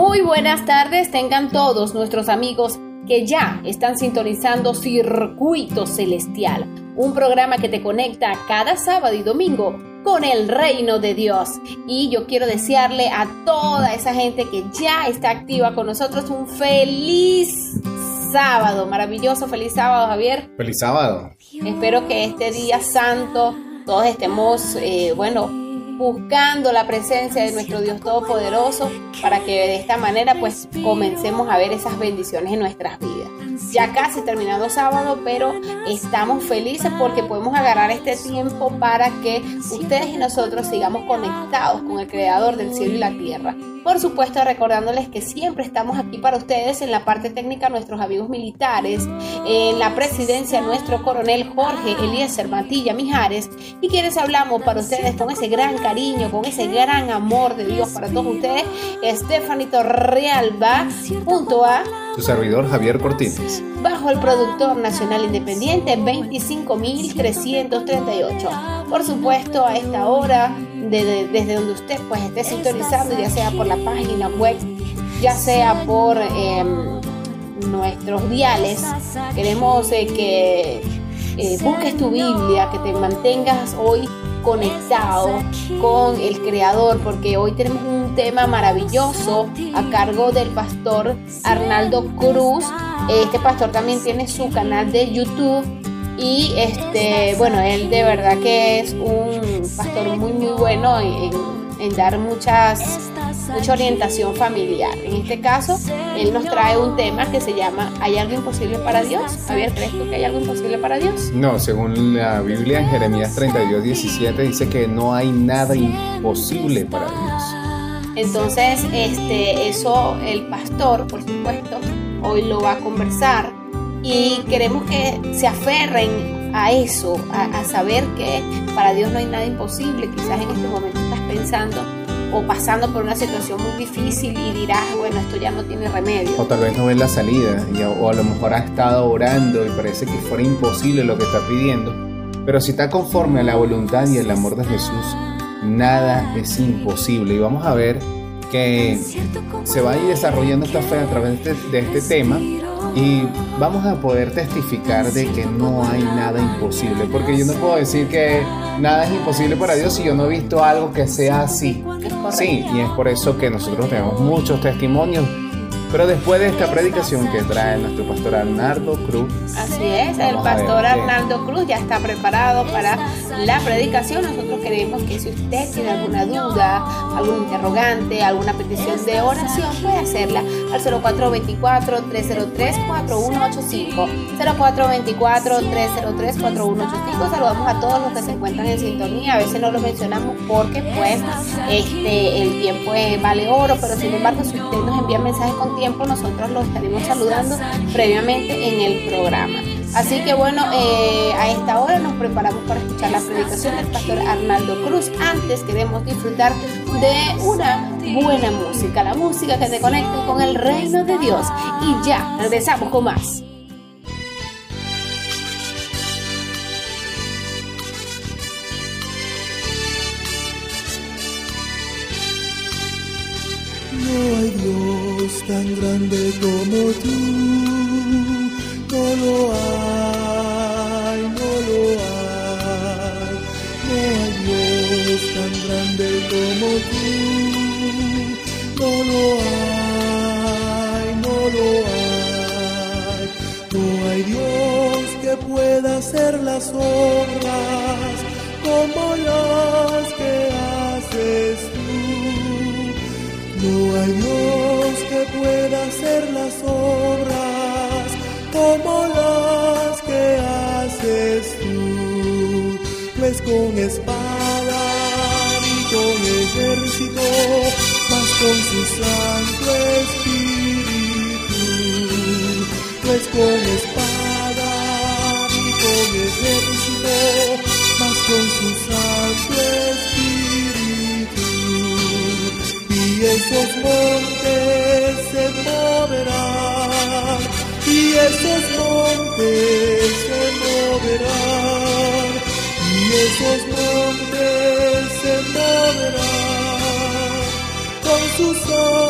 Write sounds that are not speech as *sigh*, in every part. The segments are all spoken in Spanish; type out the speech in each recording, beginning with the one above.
Muy buenas tardes, tengan todos nuestros amigos que ya están sintonizando Circuito Celestial, un programa que te conecta cada sábado y domingo con el reino de Dios. Y yo quiero desearle a toda esa gente que ya está activa con nosotros un feliz sábado, maravilloso, feliz sábado Javier. Feliz sábado. Espero que este día santo todos estemos, eh, bueno, buscando la presencia de nuestro Dios Todopoderoso para que de esta manera pues comencemos a ver esas bendiciones en nuestras vidas. Ya casi terminado sábado, pero estamos felices porque podemos agarrar este tiempo para que ustedes y nosotros sigamos conectados con el Creador del cielo y la tierra. Por supuesto, recordándoles que siempre estamos aquí para ustedes en la parte técnica, nuestros amigos militares, en la presidencia, nuestro coronel Jorge Eliezer Matilla Mijares, y quienes hablamos para ustedes con ese gran cariño, con ese gran amor de Dios para todos ustedes, Estefanito Realba, junto a su servidor Javier Cortines. Bajo el productor nacional independiente 25.338. Por supuesto, a esta hora, desde donde usted pues esté sintonizando, ya sea por la página web, ya sea por em, nuestros diales, queremos eh, que eh, busques tu Biblia, que te mantengas hoy conectado con el Creador, porque hoy tenemos un tema maravilloso a cargo del pastor Arnaldo Cruz. Este pastor también tiene su canal de YouTube y este, bueno, él de verdad que es un pastor muy muy bueno en, en dar muchas mucha orientación familiar. En este caso, él nos trae un tema que se llama ¿Hay algo imposible para Dios? Javier, ¿crees tú que hay algo imposible para Dios? No, según la Biblia en Jeremías 32, 17 dice que no hay nada imposible para Dios. Entonces, este, eso el pastor, por supuesto, hoy lo va a conversar y queremos que se aferren a eso, a, a saber que para Dios no hay nada imposible. Quizás en este momento estás pensando o pasando por una situación muy difícil y dirás, bueno, esto ya no tiene remedio. O tal vez no ves la salida, o a lo mejor has estado orando y parece que fuera imposible lo que está pidiendo. Pero si está conforme a la voluntad y el amor de Jesús, nada es imposible. Y vamos a ver que se va a ir desarrollando esta fe a través de este, de este tema y vamos a poder testificar de que no hay nada imposible, porque yo no puedo decir que nada es imposible para Dios si yo no he visto algo que sea así. Sí, y es por eso que nosotros tenemos muchos testimonios pero después de esta predicación que trae nuestro pastor Arnaldo Cruz. Así es, el pastor Arnaldo Cruz ya está preparado para la predicación. Nosotros queremos que si usted tiene alguna duda, algún interrogante, alguna petición de oración, puede hacerla al 0424-303-4185. 0424-303-4185. Saludamos a todos los que se encuentran en sintonía. A veces no lo mencionamos porque pues este, el tiempo vale oro, pero sin embargo si usted nos envía mensajes con tiempo nosotros lo estaremos saludando previamente en el programa. Así que bueno, eh, a esta hora nos preparamos para escuchar la predicación del pastor Arnaldo Cruz. Antes queremos disfrutar de una buena música, la música que te conecte con el reino de Dios. Y ya, regresamos con más. Tan grande como tú, no lo hay, no lo hay. No hay Dios tan grande como tú, no lo hay, no lo hay. No hay Dios que pueda hacer las obras como las que haces no hay Dios pueda hacer las obras como las que haces tú, pues con espada y con ejército, más con su santo espíritu, pues con espada y con ejército, más con su santo espíritu. Y esos montes esos montes se moverán, y esos montes se moverán con sus ojos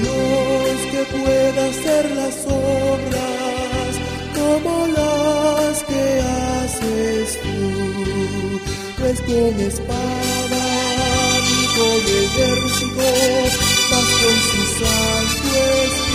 Dios que pueda hacer las obras como las que haces tú. Pues con espada ni con ejército, mas con su santo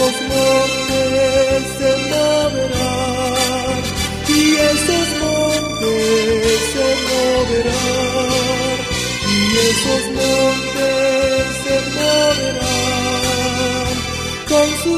esos montes se moverán, y esos montes se moverán, y esos montes se moverán con su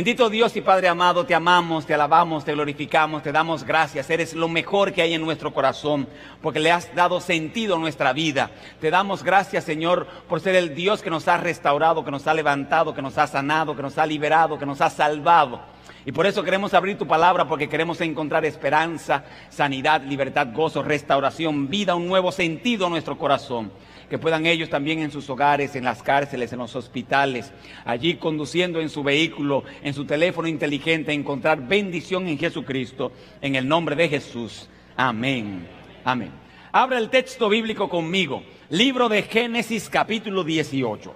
Bendito Dios y Padre amado, te amamos, te alabamos, te glorificamos, te damos gracias. Eres lo mejor que hay en nuestro corazón, porque le has dado sentido a nuestra vida. Te damos gracias, Señor, por ser el Dios que nos ha restaurado, que nos ha levantado, que nos ha sanado, que nos ha liberado, que nos ha salvado. Y por eso queremos abrir tu palabra, porque queremos encontrar esperanza, sanidad, libertad, gozo, restauración, vida, un nuevo sentido a nuestro corazón que puedan ellos también en sus hogares, en las cárceles, en los hospitales, allí conduciendo en su vehículo, en su teléfono inteligente, encontrar bendición en Jesucristo, en el nombre de Jesús. Amén. Amén. Abra el texto bíblico conmigo, libro de Génesis capítulo 18.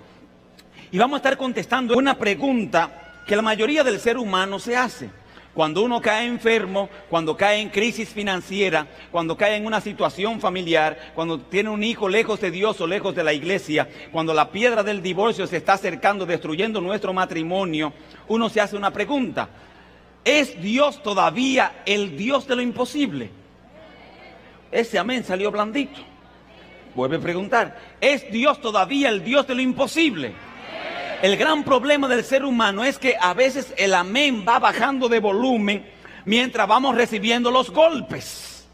Y vamos a estar contestando una pregunta que la mayoría del ser humano se hace. Cuando uno cae enfermo, cuando cae en crisis financiera, cuando cae en una situación familiar, cuando tiene un hijo lejos de Dios o lejos de la iglesia, cuando la piedra del divorcio se está acercando, destruyendo nuestro matrimonio, uno se hace una pregunta. ¿Es Dios todavía el Dios de lo imposible? Ese amén salió blandito. Vuelve a preguntar, ¿es Dios todavía el Dios de lo imposible? El gran problema del ser humano es que a veces el amén va bajando de volumen mientras vamos recibiendo los golpes.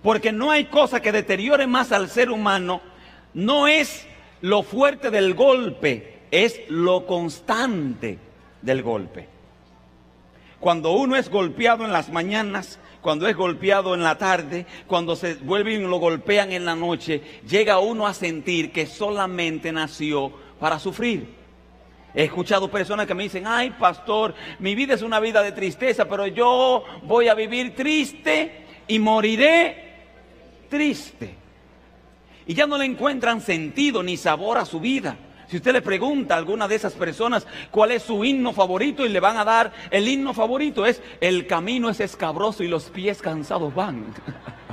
Porque no hay cosa que deteriore más al ser humano, no es lo fuerte del golpe, es lo constante del golpe. Cuando uno es golpeado en las mañanas, cuando es golpeado en la tarde, cuando se vuelven y lo golpean en la noche, llega uno a sentir que solamente nació para sufrir. He escuchado personas que me dicen, ay pastor, mi vida es una vida de tristeza, pero yo voy a vivir triste y moriré triste. Y ya no le encuentran sentido ni sabor a su vida. Si usted le pregunta a alguna de esas personas cuál es su himno favorito y le van a dar el himno favorito es el camino es escabroso y los pies cansados van. *laughs*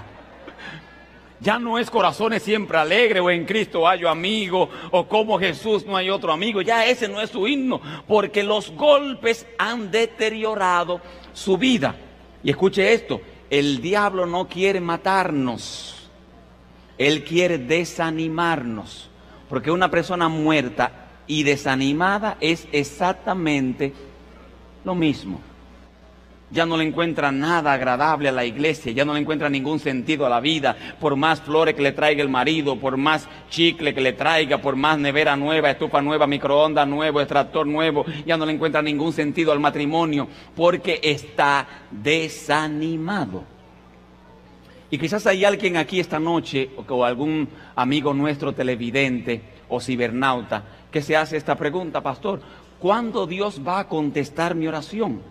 Ya no es corazones siempre alegre o en Cristo hallo amigo o como Jesús no hay otro amigo. Ya ese no es su himno porque los golpes han deteriorado su vida. Y escuche esto, el diablo no quiere matarnos. Él quiere desanimarnos. Porque una persona muerta y desanimada es exactamente lo mismo ya no le encuentra nada agradable a la iglesia, ya no le encuentra ningún sentido a la vida, por más flores que le traiga el marido, por más chicle que le traiga, por más nevera nueva, estufa nueva, microondas nuevo, extractor nuevo, ya no le encuentra ningún sentido al matrimonio, porque está desanimado. Y quizás hay alguien aquí esta noche, o algún amigo nuestro televidente o cibernauta, que se hace esta pregunta, pastor, ¿cuándo Dios va a contestar mi oración?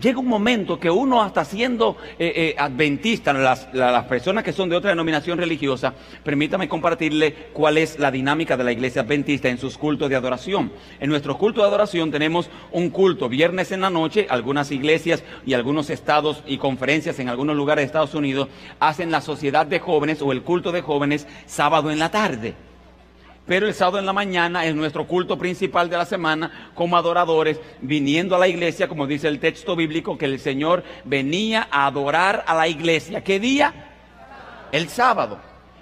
Llega un momento que uno hasta siendo eh, eh, adventista, las, las personas que son de otra denominación religiosa, permítame compartirle cuál es la dinámica de la iglesia adventista en sus cultos de adoración. En nuestros cultos de adoración tenemos un culto viernes en la noche, algunas iglesias y algunos estados y conferencias en algunos lugares de Estados Unidos hacen la sociedad de jóvenes o el culto de jóvenes sábado en la tarde. Pero el sábado en la mañana es nuestro culto principal de la semana como adoradores, viniendo a la iglesia, como dice el texto bíblico, que el Señor venía a adorar a la iglesia. ¿Qué día? El sábado.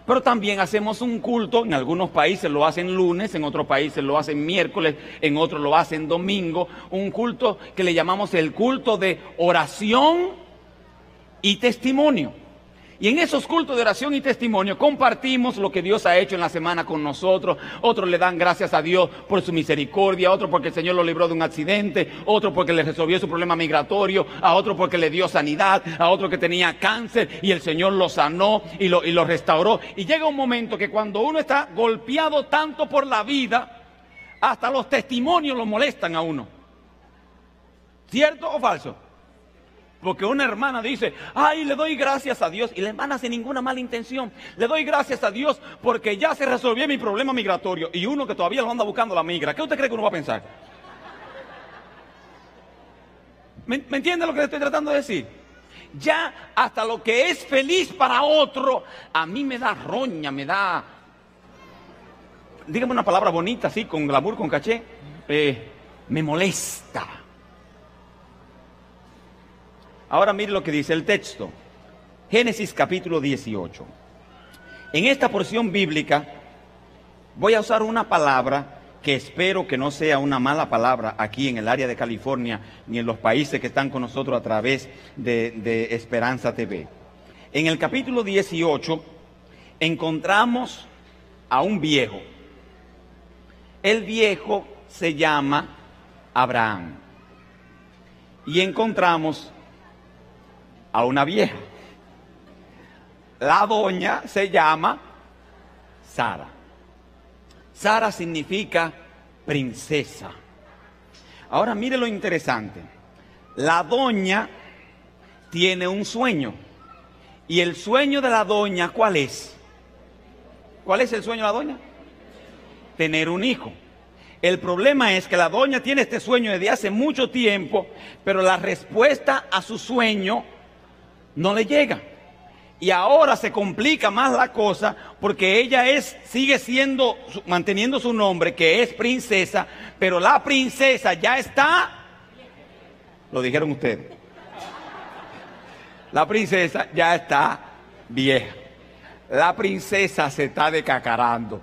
Pero también hacemos un culto, en algunos países lo hacen lunes, en otros países lo hacen miércoles, en otros lo hacen domingo, un culto que le llamamos el culto de oración y testimonio. Y en esos cultos de oración y testimonio compartimos lo que Dios ha hecho en la semana con nosotros. Otros le dan gracias a Dios por su misericordia, otros porque el Señor lo libró de un accidente, otro porque le resolvió su problema migratorio, a otro porque le dio sanidad, a otro que tenía cáncer y el Señor lo sanó y lo, y lo restauró. Y llega un momento que cuando uno está golpeado tanto por la vida, hasta los testimonios lo molestan a uno. ¿Cierto o falso? Porque una hermana dice, ay, le doy gracias a Dios. Y la hermana sin ninguna mala intención. Le doy gracias a Dios porque ya se resolvió mi problema migratorio. Y uno que todavía lo anda buscando la migra. ¿Qué usted cree que uno va a pensar? ¿Me, ¿Me entiende lo que le estoy tratando de decir? Ya hasta lo que es feliz para otro, a mí me da roña, me da... Dígame una palabra bonita, así, con glamour, con caché. Eh, me molesta. Ahora mire lo que dice el texto. Génesis capítulo 18. En esta porción bíblica voy a usar una palabra que espero que no sea una mala palabra aquí en el área de California ni en los países que están con nosotros a través de, de Esperanza TV. En el capítulo 18 encontramos a un viejo. El viejo se llama Abraham. Y encontramos a una vieja. La doña se llama Sara. Sara significa princesa. Ahora mire lo interesante. La doña tiene un sueño. ¿Y el sueño de la doña cuál es? ¿Cuál es el sueño de la doña? Tener un hijo. El problema es que la doña tiene este sueño desde hace mucho tiempo, pero la respuesta a su sueño no le llega. Y ahora se complica más la cosa porque ella es, sigue siendo, manteniendo su nombre, que es princesa, pero la princesa ya está, lo dijeron ustedes, la princesa ya está vieja. La princesa se está decacarando.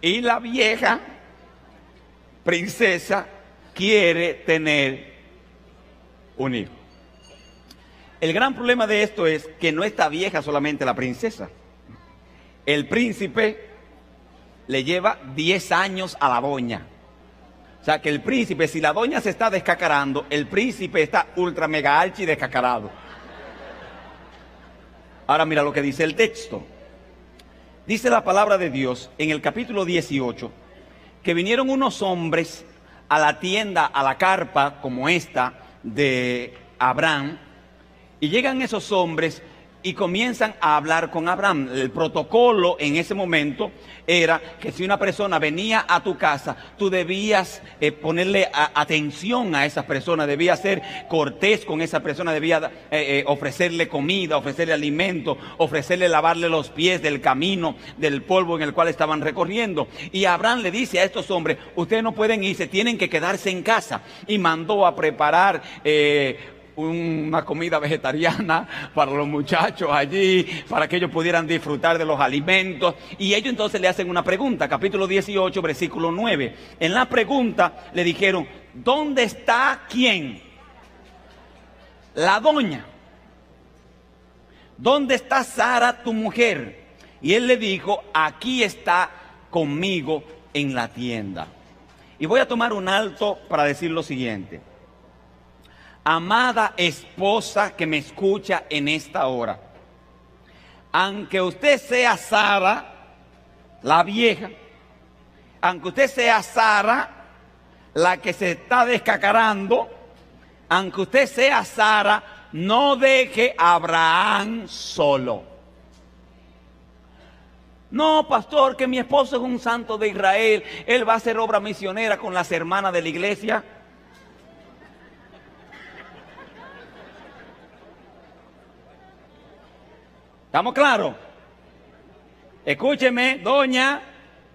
Y la vieja princesa quiere tener un hijo. El gran problema de esto es que no está vieja solamente la princesa. El príncipe le lleva 10 años a la doña. O sea que el príncipe, si la doña se está descacarando, el príncipe está ultra mega archi descacarado. Ahora mira lo que dice el texto. Dice la palabra de Dios en el capítulo 18 que vinieron unos hombres a la tienda, a la carpa como esta, de Abraham y llegan esos hombres y comienzan a hablar con Abraham. El protocolo en ese momento era que si una persona venía a tu casa, tú debías eh, ponerle atención a esa persona, debías ser cortés con esa persona, debías eh, eh, ofrecerle comida, ofrecerle alimento, ofrecerle lavarle los pies del camino, del polvo en el cual estaban recorriendo. Y Abraham le dice a estos hombres, ustedes no pueden irse, tienen que quedarse en casa. Y mandó a preparar una comida vegetariana *laughs* para los muchachos allí, para que ellos pudieran disfrutar de los alimentos. Y ellos entonces le hacen una pregunta, capítulo 18, versículo 9. En la pregunta le dijeron, ¿dónde está quién? La doña. ¿Dónde está Sara, tu mujer? Y él le dijo, aquí está conmigo en la tienda. Y voy a tomar un alto para decir lo siguiente amada esposa que me escucha en esta hora, aunque usted sea Sara, la vieja, aunque usted sea Sara, la que se está descacarando, aunque usted sea Sara, no deje a Abraham solo. No, pastor, que mi esposo es un santo de Israel, él va a hacer obra misionera con las hermanas de la iglesia. ¿Estamos claros? Escúcheme, doña,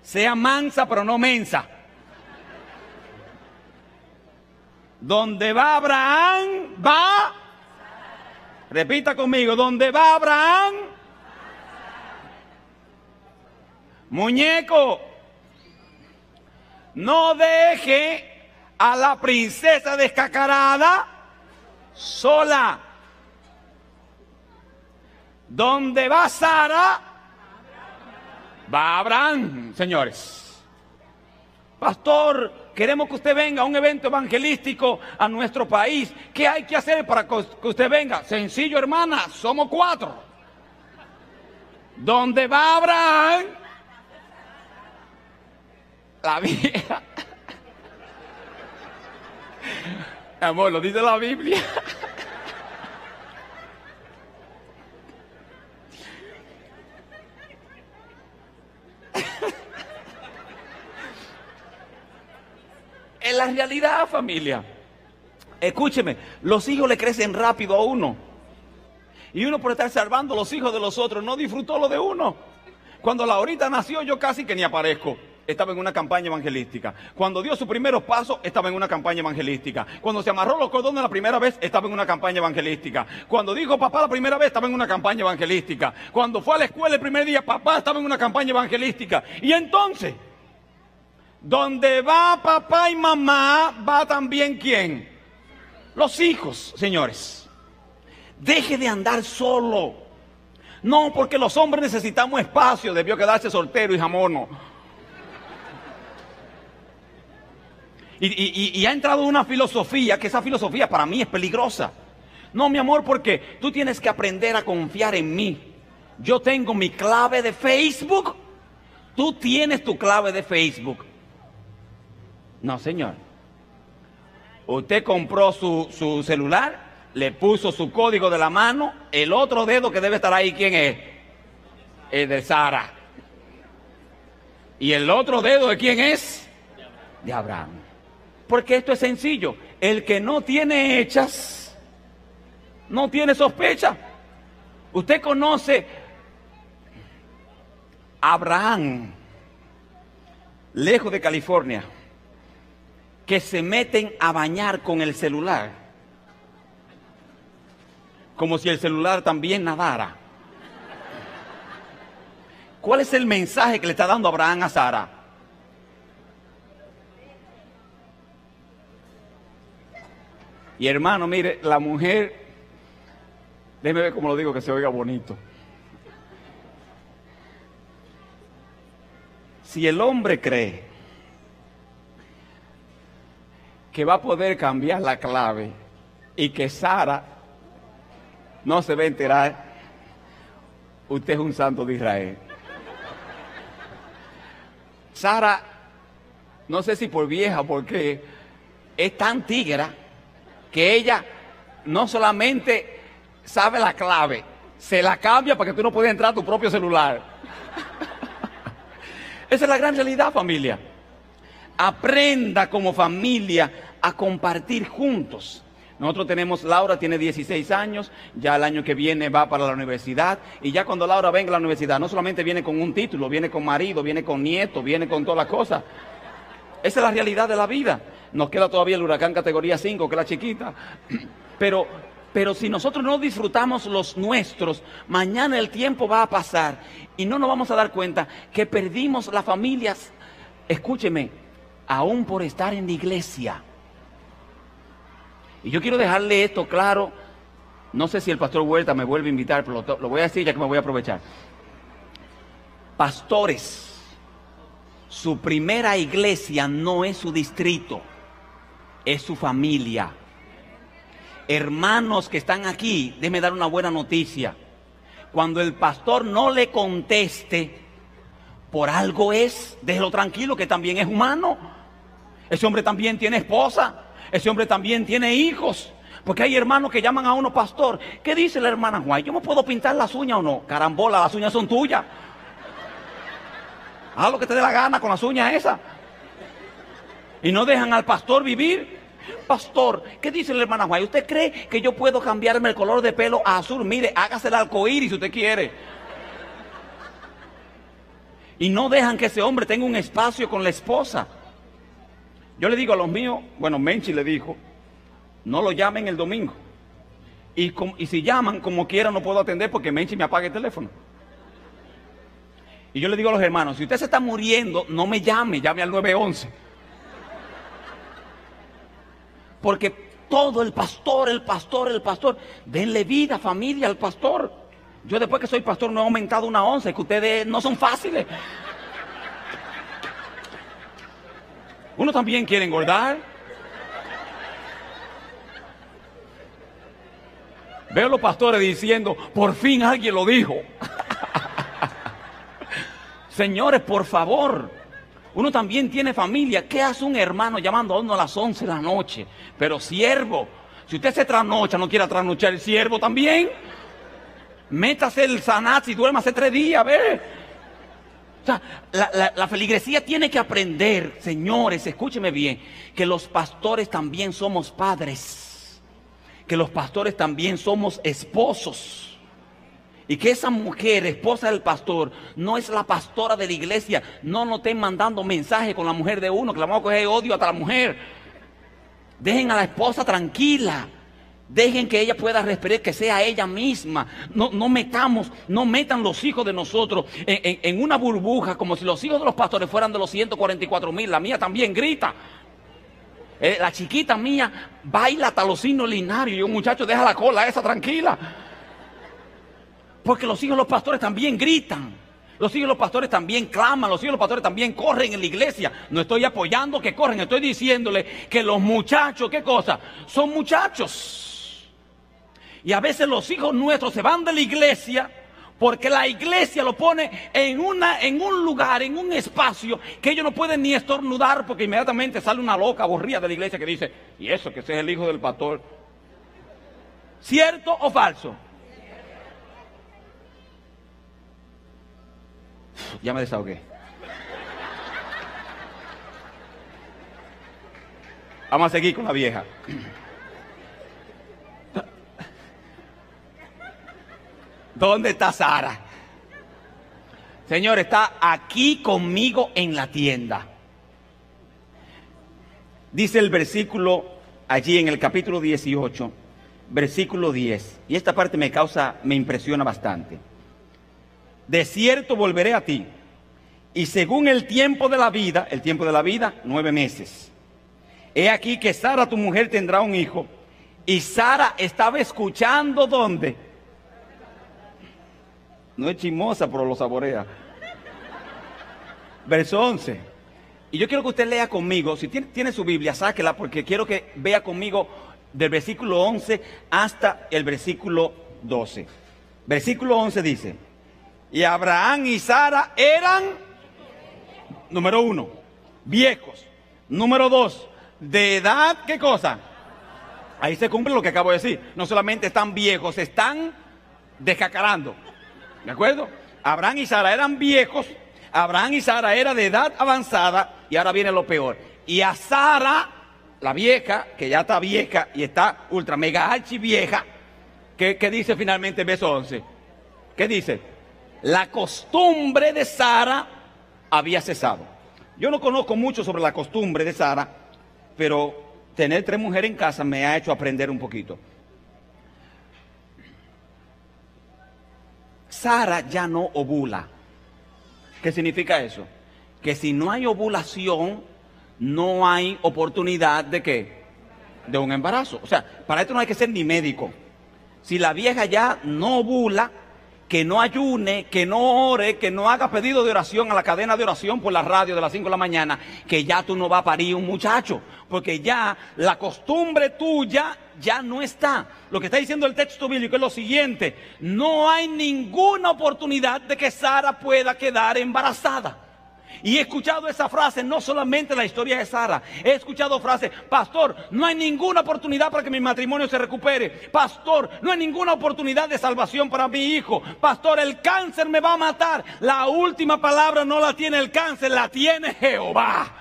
sea mansa pero no mensa. Donde va Abraham, va. Repita conmigo, donde va Abraham. Muñeco, no deje a la princesa descacarada sola. Donde va Sara, va Abraham, señores. Pastor, queremos que usted venga a un evento evangelístico a nuestro país. ¿Qué hay que hacer para que usted venga? Sencillo, hermana, somos cuatro. Donde va Abraham, la vieja. *laughs* Amor, lo dice la Biblia. *laughs* Es la realidad, familia. Escúcheme, los hijos le crecen rápido a uno. Y uno por estar salvando los hijos de los otros no disfrutó lo de uno. Cuando la ahorita nació yo casi que ni aparezco. Estaba en una campaña evangelística. Cuando dio sus primeros pasos, estaba en una campaña evangelística. Cuando se amarró los cordones la primera vez, estaba en una campaña evangelística. Cuando dijo papá la primera vez, estaba en una campaña evangelística. Cuando fue a la escuela el primer día, papá estaba en una campaña evangelística. Y entonces, donde va papá y mamá, va también quién? Los hijos, señores. Deje de andar solo. No, porque los hombres necesitamos espacio, debió quedarse soltero y jamono. Y, ha entrado una filosofía, que esa filosofía para mí es peligrosa. No, mi amor, porque tú tienes que aprender a confiar en mí. Yo tengo mi clave de Facebook, tú tienes tu clave de Facebook. No, señor. Usted compró su, su celular, le puso su código de la mano, el otro dedo que debe estar ahí, ¿quién es? El de Sara. ¿Y el otro dedo de quién es? De Abraham. Porque esto es sencillo. El que no tiene hechas, no tiene sospecha. Usted conoce a Abraham, lejos de California, que se meten a bañar con el celular, como si el celular también nadara. ¿Cuál es el mensaje que le está dando Abraham a Sara? Y hermano, mire, la mujer, déjeme ver cómo lo digo que se oiga bonito. Si el hombre cree que va a poder cambiar la clave y que Sara no se va a enterar, usted es un santo de Israel. Sara, no sé si por vieja, porque es tan tigra que ella no solamente sabe la clave, se la cambia para que tú no puedas entrar a tu propio celular. *laughs* Esa es la gran realidad, familia. Aprenda como familia a compartir juntos. Nosotros tenemos, Laura tiene 16 años, ya el año que viene va para la universidad y ya cuando Laura venga a la universidad no solamente viene con un título, viene con marido, viene con nieto, viene con todas las cosas. Esa es la realidad de la vida. Nos queda todavía el huracán categoría 5, que es la chiquita. *clears throat* Pero, pero si nosotros no disfrutamos los nuestros, mañana el tiempo va a pasar y no nos vamos a dar cuenta que perdimos las familias, escúcheme, aún por estar en la iglesia. Y yo quiero dejarle esto claro. No sé si el pastor Huerta me vuelve a invitar, pero lo, voy a decir ya que me voy a aprovechar. Pastores, su primera iglesia no es su distrito, es su familia. Hermanos que están aquí, déme dar una buena noticia. Cuando el pastor no le conteste, por algo es, déjelo tranquilo que también es humano. Ese hombre también tiene esposa, ese hombre también tiene hijos. Porque hay hermanos que llaman a uno pastor. ¿Qué dice la hermana Juan? ¿Yo me puedo pintar las uñas o no? Carambola, las uñas son tuyas. Haz lo que te dé la gana con las uñas esas. Y no dejan al pastor vivir. Pastor, ¿qué dice la hermana Juan? ¿Usted cree que yo puedo cambiarme el color de pelo a azul? Mire, hágase el arcoíris si usted quiere. Y no dejan que ese hombre tenga un espacio con la esposa. Yo le digo a los míos, bueno, Menchi le dijo, no lo llamen el domingo. Y, si llaman, como quiera, no puedo atender porque Menchi me apaga el teléfono. Y yo le digo a los hermanos, si usted se está muriendo, no me llame, llame al 911. Porque todo el pastor, el pastor, el pastor, denle vida, familia al pastor. Yo después que soy pastor no he aumentado una once, que ustedes no son fáciles. Uno también quiere engordar. Veo a los pastores diciendo, por fin alguien lo dijo. *laughs* Señores, por favor. Uno también tiene familia. ¿Qué hace un hermano llamando a uno a las 11 de la noche? Pero siervo, si usted se trasnocha, no quiere trasnochar el siervo también. Métase el sanat y duerma hace tres días, ve. O sea, la, la- feligresía tiene que aprender, señores, escúcheme bien, que los pastores también somos padres, que los pastores también somos esposos. Y que esa mujer, esposa del pastor, no es la pastora de la iglesia. No nos estén mandando mensajes con la mujer de uno, que la vamos a coger odio hasta la mujer. Dejen a la esposa tranquila. Dejen que ella pueda respirar, que sea ella misma. No, no metamos, no metan los hijos de nosotros en, una burbuja como si los hijos de los pastores fueran de los 144 mil. La mía también grita. Eh, la chiquita mía baila hasta los signos linarios. Y yo, muchacho, deja la cola esa tranquila. Porque los hijos de los pastores también gritan. Los hijos de los pastores también claman. Los hijos de los pastores también corren en la iglesia. No estoy apoyando que corren. Estoy diciéndole que los muchachos, ¿qué cosa? Son muchachos. Y a veces los hijos nuestros se van de la iglesia porque la iglesia lo pone en, una, en un lugar, en un espacio que ellos no pueden ni estornudar porque inmediatamente sale una loca aburrida de la iglesia que dice, y eso que ese es el hijo del pastor. ¿Cierto o falso? Ya me desahogué. Vamos a seguir con la vieja. ¿Dónde está Sara? Señor, está aquí conmigo en la tienda. Dice el versículo allí en el capítulo 18, versículo 10. Y esta parte me causa, me impresiona bastante. De cierto volveré a ti. Y según el tiempo de la vida, el tiempo de la vida, nueve meses. He aquí que Sara, tu mujer, tendrá un hijo. Y Sara estaba escuchando dónde. No es chismosa, pero lo saborea. Verso 11. Y yo quiero que usted lea conmigo, si tiene, tiene su Biblia, sáquela, porque quiero que vea conmigo del versículo 11 hasta el versículo 12. Versículo 11 dice, y Abraham y Sara eran, número uno, viejos. Número dos, de edad, ¿qué cosa? Ahí se cumple lo que acabo de decir. No solamente están viejos, están descacarando. ¿De acuerdo? Abraham y Sara eran viejos. Abraham y Sara era de edad avanzada. Y ahora viene lo peor. Y a Sara, la vieja, que ya está vieja y está ultra mega archi vieja, ¿qué, qué dice finalmente el verso 11? ¿Qué dice? La costumbre de Sara había cesado. Yo no conozco mucho sobre la costumbre de Sara, pero tener tres mujeres en casa me ha hecho aprender un poquito. Sara ya no ovula. ¿Qué significa eso? Que si no hay ovulación, no hay oportunidad de qué? De un embarazo. O sea, para esto no hay que ser ni médico. Si la vieja ya no ovula, que no ayune, que no ore, que no haga pedido de oración a la cadena de oración por la radio de las 5 de la mañana, que ya tú no vas a parir un muchacho, porque ya la costumbre tuya ya no está. Lo que está diciendo el texto bíblico es lo siguiente, no hay ninguna oportunidad de que Sara pueda quedar embarazada. Y he escuchado esa frase, no solamente en la historia de Sara, he escuchado frases, pastor, no hay ninguna oportunidad para que mi matrimonio se recupere, pastor, no hay ninguna oportunidad de salvación para mi hijo, pastor, el cáncer me va a matar. La última palabra no la tiene el cáncer, la tiene Jehová.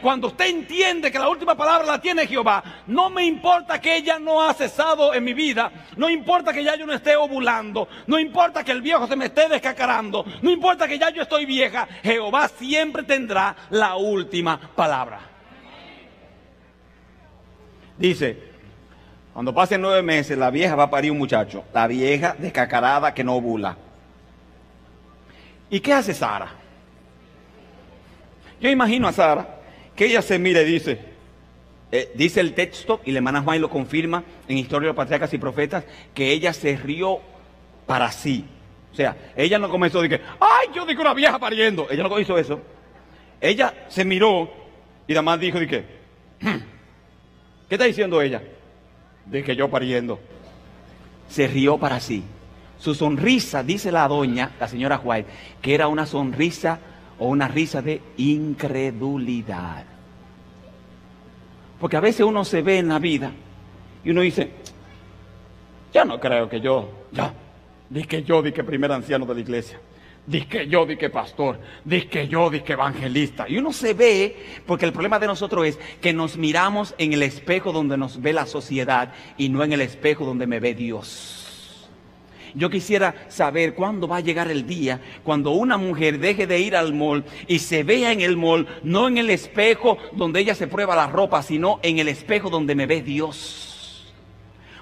Cuando usted entiende que la última palabra la tiene Jehová, no me importa que ella no ha cesado en mi vida, no importa que ya yo no esté ovulando, no importa que el viejo se me esté descacarando, no importa que ya yo estoy vieja, Jehová siempre tendrá la última palabra. Dice, cuando pasen nueve meses, la vieja va a parir un muchacho, la vieja descacarada que no ovula. ¿Y qué hace Sara? Yo imagino a Sara que ella se mira y dice, eh, dice el texto, y la hermana Juan lo confirma en Historia de los Patriarcas y Profetas, que ella se rió para sí. O sea, ella no comenzó de que, ay, yo digo una vieja pariendo. Ella no hizo eso. Ella se miró y además dijo de que, hmm, ¿qué está diciendo ella? De que yo pariendo. Se rió para sí. Su sonrisa, dice la doña, la señora White, que era una sonrisa o una risa de incredulidad. Porque a veces uno se ve en la vida y uno dice, ya no creo que yo, ya, di que yo, di que primer anciano de la iglesia, di que yo, di que pastor, di que yo, di que evangelista. Y uno se ve, porque el problema de nosotros es que nos miramos en el espejo donde nos ve la sociedad y no en el espejo donde me ve Dios. Yo quisiera saber cuándo va a llegar el día cuando una mujer deje de ir al mall y se vea en el mall, no en el espejo donde ella se prueba la ropa, sino en el espejo donde me ve Dios.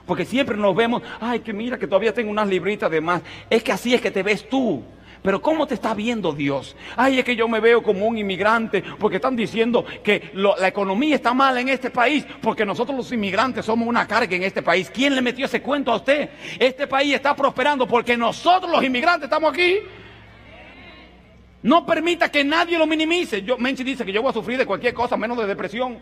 Porque siempre nos vemos, ay, que mira que todavía tengo unas libritas de más. Es que así es que te ves tú. Pero ¿cómo te está viendo Dios? Ay, es que yo me veo como un inmigrante porque están diciendo que la economía está mal en este país porque nosotros los inmigrantes somos una carga en este país. ¿Quién le metió ese cuento a usted? Este país está prosperando porque nosotros los inmigrantes estamos aquí. No permita que nadie lo minimice. Yo, Menchi dice que yo voy a sufrir de cualquier cosa menos de depresión.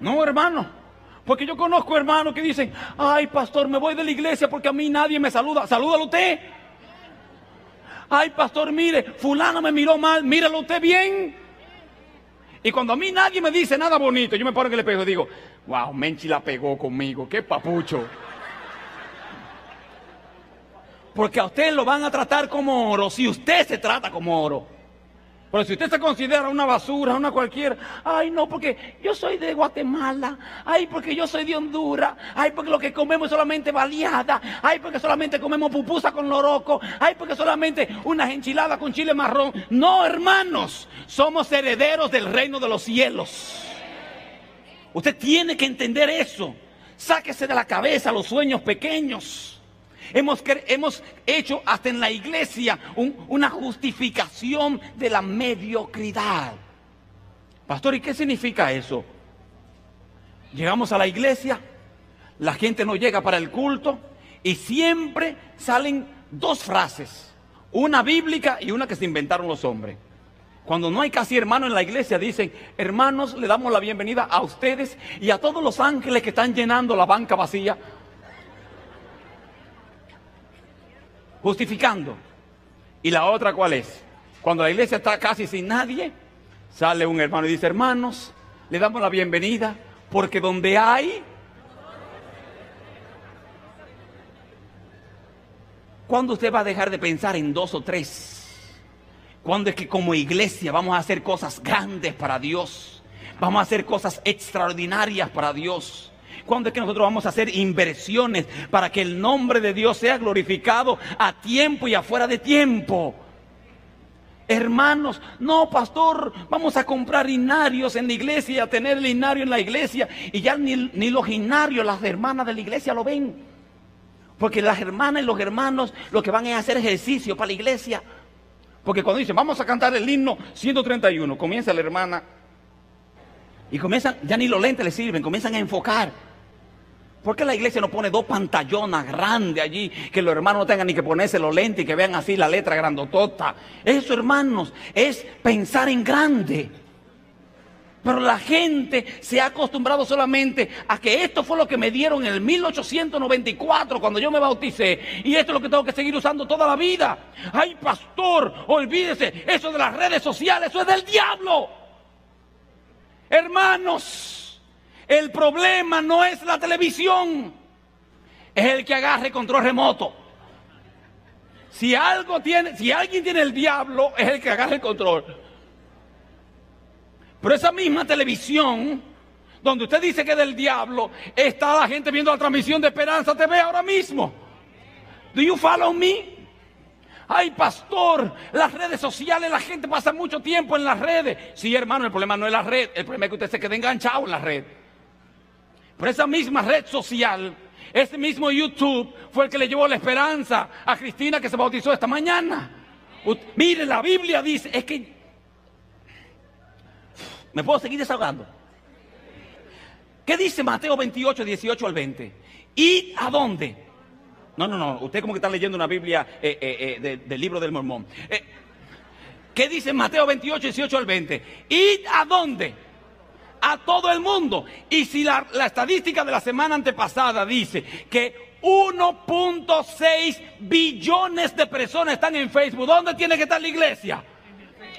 No, hermano. Porque yo conozco hermanos que dicen, ay pastor, me voy de la iglesia porque a mí nadie me saluda. Salúdalo usted. Ay, pastor, mire, fulano me miró mal, míralo usted bien. Y cuando a mí nadie me dice nada bonito, yo me paro en el espejo y digo, wow, Menchi la pegó conmigo, qué papucho. Porque a usted lo van a tratar como oro si usted se trata como oro. Pero si usted se considera una basura, una cualquiera, ay no, porque yo soy de Guatemala, ay porque yo soy de Honduras, ay porque lo que comemos es solamente baleada, ay porque solamente comemos pupusa con loroco, ay porque solamente unas enchiladas con chile marrón. No, hermanos, somos herederos del reino de los cielos. Usted tiene que entender eso. Sáquese de la cabeza los sueños pequeños. Hemos, hemos hecho hasta en la iglesia una justificación de la mediocridad. Pastor, ¿y qué significa eso? Llegamos a la iglesia, la gente no llega para el culto y siempre salen dos frases, una bíblica y una que se inventaron los hombres. Cuando no hay casi hermanos en la iglesia, dicen, hermanos, le damos la bienvenida a ustedes y a todos los ángeles que están llenando la banca vacía justificando. ¿Y la otra cuál es? Cuando la iglesia está casi sin nadie, sale un hermano y dice, hermanos, le damos la bienvenida, porque donde hay... ¿Cuándo usted va a dejar de pensar en dos o tres? ¿Cuándo es que como iglesia vamos a hacer cosas grandes para Dios? Vamos a hacer cosas extraordinarias para Dios. ¿Cuándo es que nosotros vamos a hacer inversiones para que el nombre de Dios sea glorificado a tiempo y afuera de tiempo? Hermanos, no, pastor, vamos a comprar linarios en la iglesia y a tener linario en la iglesia. Y ya ni, ni los linarios, las hermanas de la iglesia lo ven. Porque las hermanas y los hermanos lo que van a hacer ejercicio para la iglesia. Porque cuando dicen, vamos a cantar el himno 131, comienza la hermana. Y comienzan, ya ni los lentes le sirven, comienzan a enfocar. ¿Por qué la iglesia no pone dos pantallonas grandes allí? Que los hermanos no tengan ni que ponerse los lentes y que vean así la letra grandotota. Eso, hermanos, es pensar en grande. Pero la gente se ha acostumbrado solamente a que esto fue lo que me dieron en el 1894 cuando yo me bauticé. Y esto es lo que tengo que seguir usando toda la vida. Ay, pastor, olvídese, eso de las redes sociales, eso es del diablo. Hermanos. El problema no es la televisión, es el que agarre control remoto. Si algo tiene, si alguien tiene el diablo, es el que agarre el control. Pero esa misma televisión, donde usted dice que es del diablo, está la gente viendo la transmisión de Esperanza TV ahora mismo. Do you follow me? Ay, pastor, las redes sociales, la gente pasa mucho tiempo en las redes. Sí, hermano, el problema no es la red, el problema es que usted se quede enganchado en la red. Pero esa misma red social, ese mismo YouTube, fue el que le llevó la esperanza a Cristina que se bautizó esta mañana. Mire, la Biblia dice, es que... ¿Me puedo seguir desahogando? ¿Qué dice Mateo 28, 18 al 20? ¿Y a dónde? No, no, no. Usted como que está leyendo una Biblia eh, eh, eh, de- del libro del mormón. ¿Qué dice Mateo 28, 18 al 20? ¿Y a dónde? A todo el mundo. Y si la, estadística de la semana antepasada dice que 1.6 billones de personas están en Facebook, ¿dónde tiene que estar la iglesia?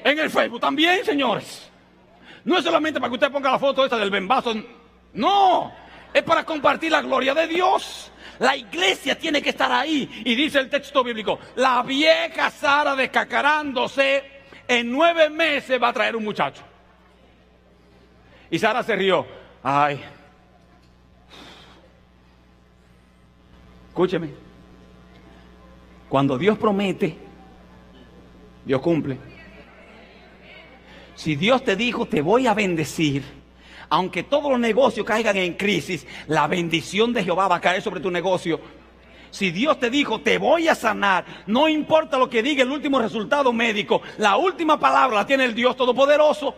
En el Facebook también, señores. No es solamente para que usted ponga la foto esa del bembazo. No, es para compartir la gloria de Dios. La iglesia tiene que estar ahí. Y dice el texto bíblico, la vieja Sara descacarándose, en nueve meses va a traer un muchacho. Y Sara se rió. Ay. Escúcheme. Cuando Dios promete, Dios cumple. Si Dios te dijo, te voy a bendecir, aunque todos los negocios caigan en crisis, la bendición de Jehová va a caer sobre tu negocio. Si Dios te dijo, te voy a sanar, no importa lo que diga el último resultado médico, la última palabra la tiene el Dios Todopoderoso.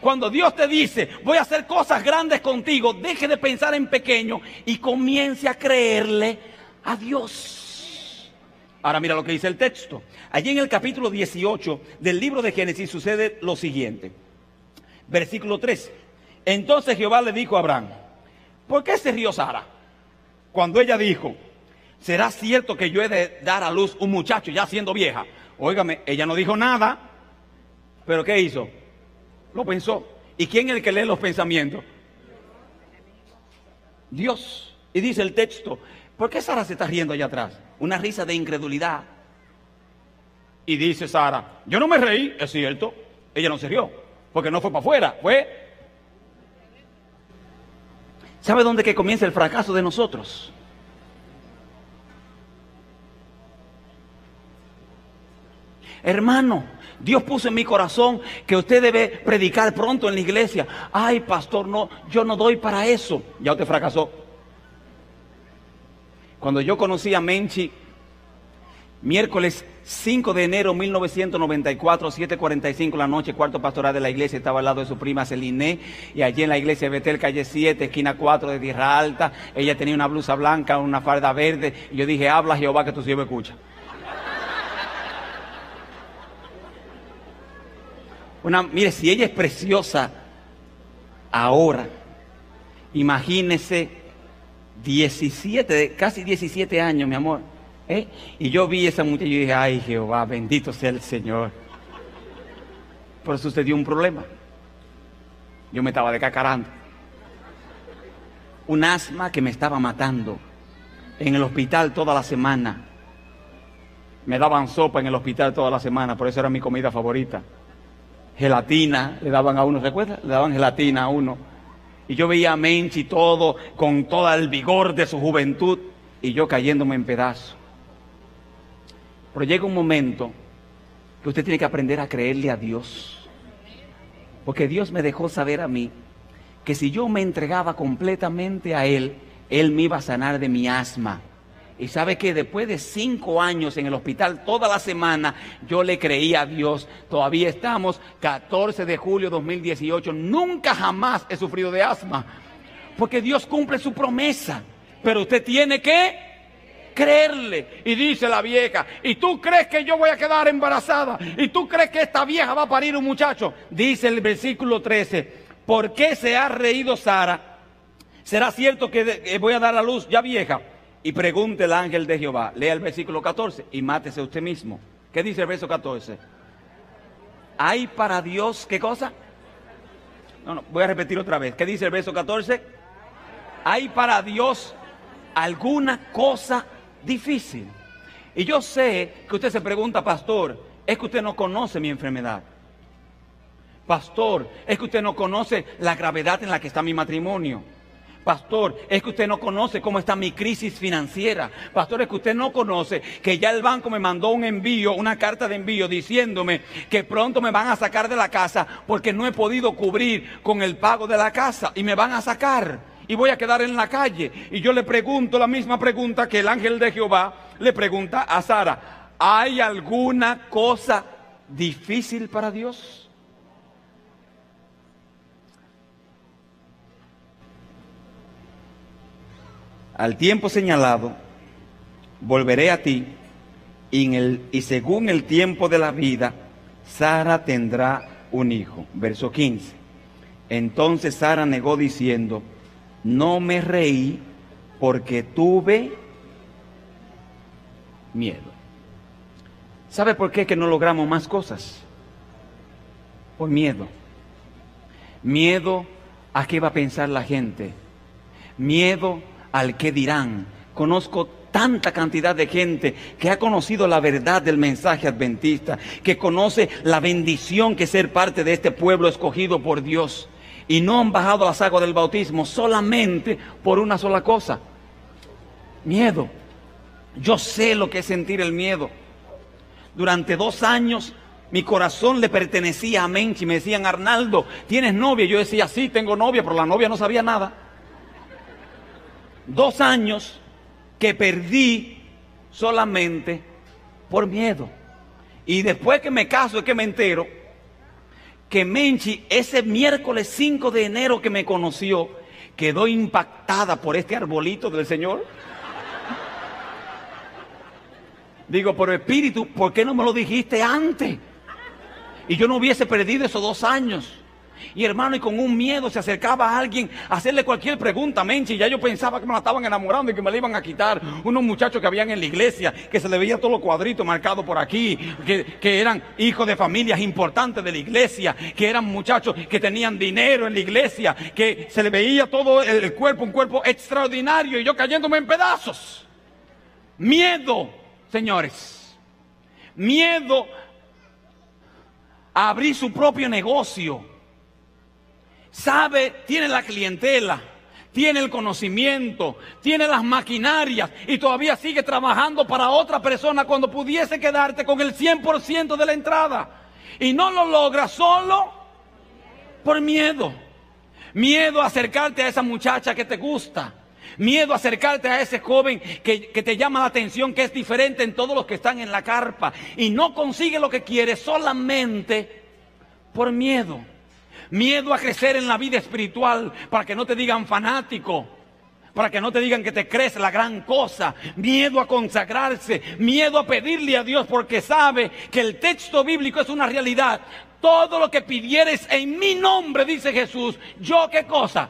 Cuando Dios te dice, voy a hacer cosas grandes contigo, deje de pensar en pequeño y comience a creerle a Dios. Ahora mira lo que dice el texto. Allí en el capítulo 18 del libro de Génesis sucede lo siguiente. Versículo 3. Entonces Jehová le dijo a Abraham, ¿por qué se rió Sara? Cuando ella dijo, ¿será cierto que yo he de dar a luz un muchacho ya siendo vieja? Óigame, ella no dijo nada, pero ¿qué hizo? Lo pensó. ¿Y quién es el que lee los pensamientos? Dios. Y dice el texto, ¿por qué Sara se está riendo allá atrás? Una risa de incredulidad. Y dice Sara, yo no me reí, es cierto, ella no se rió, porque no fue para afuera, fue... ¿Sabe dónde que comienza el fracaso de nosotros? Hermano, Dios puso en mi corazón que usted debe predicar pronto en la iglesia. Ay, pastor, no, yo no doy para eso. Ya usted fracasó. Cuando yo conocí a Menchi, miércoles 5 de enero 1994, 7.45 la noche, cuarto pastoral de la iglesia, estaba al lado de su prima Celine, y allí en la iglesia de Betel, calle 7, esquina 4 de Tierra Alta, ella tenía una blusa blanca, una falda verde, y yo dije, habla Jehová que tu siervo escucha. Una, mire, si ella es preciosa ahora, imagínese 17, casi 17 años, mi amor. ¿eh? Y yo vi esa muchacha y dije, ay Jehová, bendito sea el Señor. Pero sucedió un problema. Yo me estaba decacarando. Un asma que me estaba matando. En el hospital toda la semana. Me daban sopa en el hospital toda la semana, por eso era mi comida favorita gelatina, le daban a uno, ¿recuerda? Le daban gelatina a uno. Y yo veía a Menchi todo, con todo el vigor de su juventud, y yo cayéndome en pedazos. Pero llega un momento que usted tiene que aprender a creerle a Dios. Porque Dios me dejó saber a mí que si yo me entregaba completamente a Él, Él me iba a sanar de mi asma. Y sabe que después de cinco años en el hospital, toda la semana, yo le creía a Dios. Todavía estamos 14 de julio de 2018. Nunca jamás he sufrido de asma. Porque Dios cumple su promesa. Pero usted tiene que creerle. Y dice la vieja, ¿y tú crees que yo voy a quedar embarazada? ¿Y tú crees que esta vieja va a parir un muchacho? Dice el versículo 13, ¿por qué se ha reído Sara? ¿Será cierto que que voy a dar a luz ya vieja? Y pregunte el ángel de Jehová. Lea el versículo 14 y mátese usted mismo. ¿Qué dice el verso 14? ¿Hay para Dios qué cosa? No, no, voy a repetir otra vez. ¿Qué dice el verso 14? ¿Hay para Dios alguna cosa difícil? Y yo sé que usted se pregunta, pastor, es que usted no conoce mi enfermedad. Pastor, es que usted no conoce la gravedad en la que está mi matrimonio. Pastor, es que usted no conoce cómo está mi crisis financiera. Pastor, es que usted no conoce que ya el banco me mandó un envío, una carta de envío diciéndome que pronto me van a sacar de la casa porque no he podido cubrir con el pago de la casa y me van a sacar y voy a quedar en la calle. Y yo le pregunto la misma pregunta que el ángel de Jehová le pregunta a Sara. ¿Hay alguna cosa difícil para Dios? Al tiempo señalado, volveré a ti y, según el tiempo de la vida, Sara tendrá un hijo. Verso 15. Entonces Sara negó diciendo, no me reí porque tuve miedo. ¿Sabe por qué que no logramos más cosas? Por miedo. Miedo a qué va a pensar la gente. Miedo al que dirán. Conozco tanta cantidad de gente que ha conocido la verdad del mensaje adventista, que conoce la bendición que es ser parte de este pueblo escogido por Dios y no han bajado las aguas del bautismo solamente por una sola cosa, miedo. Yo sé lo que es sentir el miedo. Durante dos años mi corazón le pertenecía a Menchi. Me decían, Arnaldo, ¿tienes novia? Yo decía, sí, tengo novia, pero la novia no sabía nada. Dos años que perdí solamente por miedo. Y después que me caso es que me entero que Menchi, ese miércoles 5 de enero que me conoció, quedó impactada por este arbolito del Señor. Digo, por espíritu, ¿por qué no me lo dijiste antes? Y yo no hubiese perdido esos dos años. Y hermano, y con un miedo se acercaba a alguien a hacerle cualquier pregunta, Menchi. Ya yo pensaba que me la estaban enamorando y que me la iban a quitar. Unos muchachos que habían en la iglesia, que se le veía todos los cuadritos marcados por aquí, que, que eran hijos de familias importantes de la iglesia, que eran muchachos que tenían dinero en la iglesia, que se le veía todo el cuerpo, un cuerpo extraordinario, y yo cayéndome en pedazos. Miedo, señores. Miedo a abrir su propio negocio sabe, tiene la clientela, tiene el conocimiento, tiene las maquinarias y todavía sigue trabajando para otra persona cuando pudiese quedarte con el 100% de la entrada. Y no lo logra solo por miedo. Miedo a acercarte a esa muchacha que te gusta. Miedo a acercarte a ese joven que, que, te llama la atención, que es diferente en todos los que están en la carpa. Y no consigue lo que quiere solamente por miedo. Miedo a crecer en la vida espiritual para que no te digan fanático. Para que no te digan que te crees la gran cosa. Miedo a consagrarse. Miedo a pedirle a Dios porque sabe que el texto bíblico es una realidad. Todo lo que pidieres en mi nombre, dice Jesús, yo qué cosa.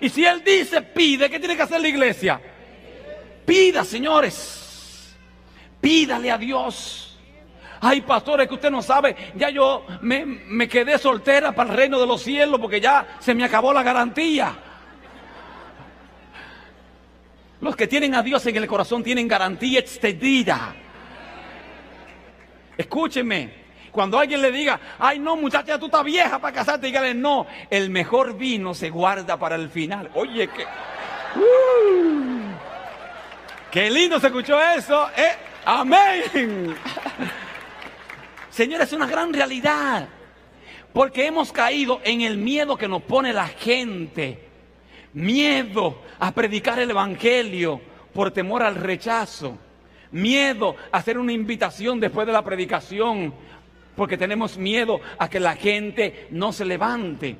Y si Él dice pide, ¿qué tiene que hacer la iglesia? Pida, señores. Pídale a Dios. Ay, pastores, que usted no sabe, ya yo me, me quedé soltera para el reino de los cielos porque ya se me acabó la garantía. Los que tienen a Dios en el corazón tienen garantía extendida. Escúcheme, cuando alguien le diga, ay no muchacha, tú estás vieja para casarte, dígale, no, el mejor vino se guarda para el final. Oye, que... Uh, qué lindo se escuchó eso. Eh, amén. Señores, es una gran realidad. Porque hemos caído en el miedo que nos pone la gente. Miedo a predicar el Evangelio por temor al rechazo. Miedo a hacer una invitación después de la predicación porque tenemos miedo a que la gente no se levante.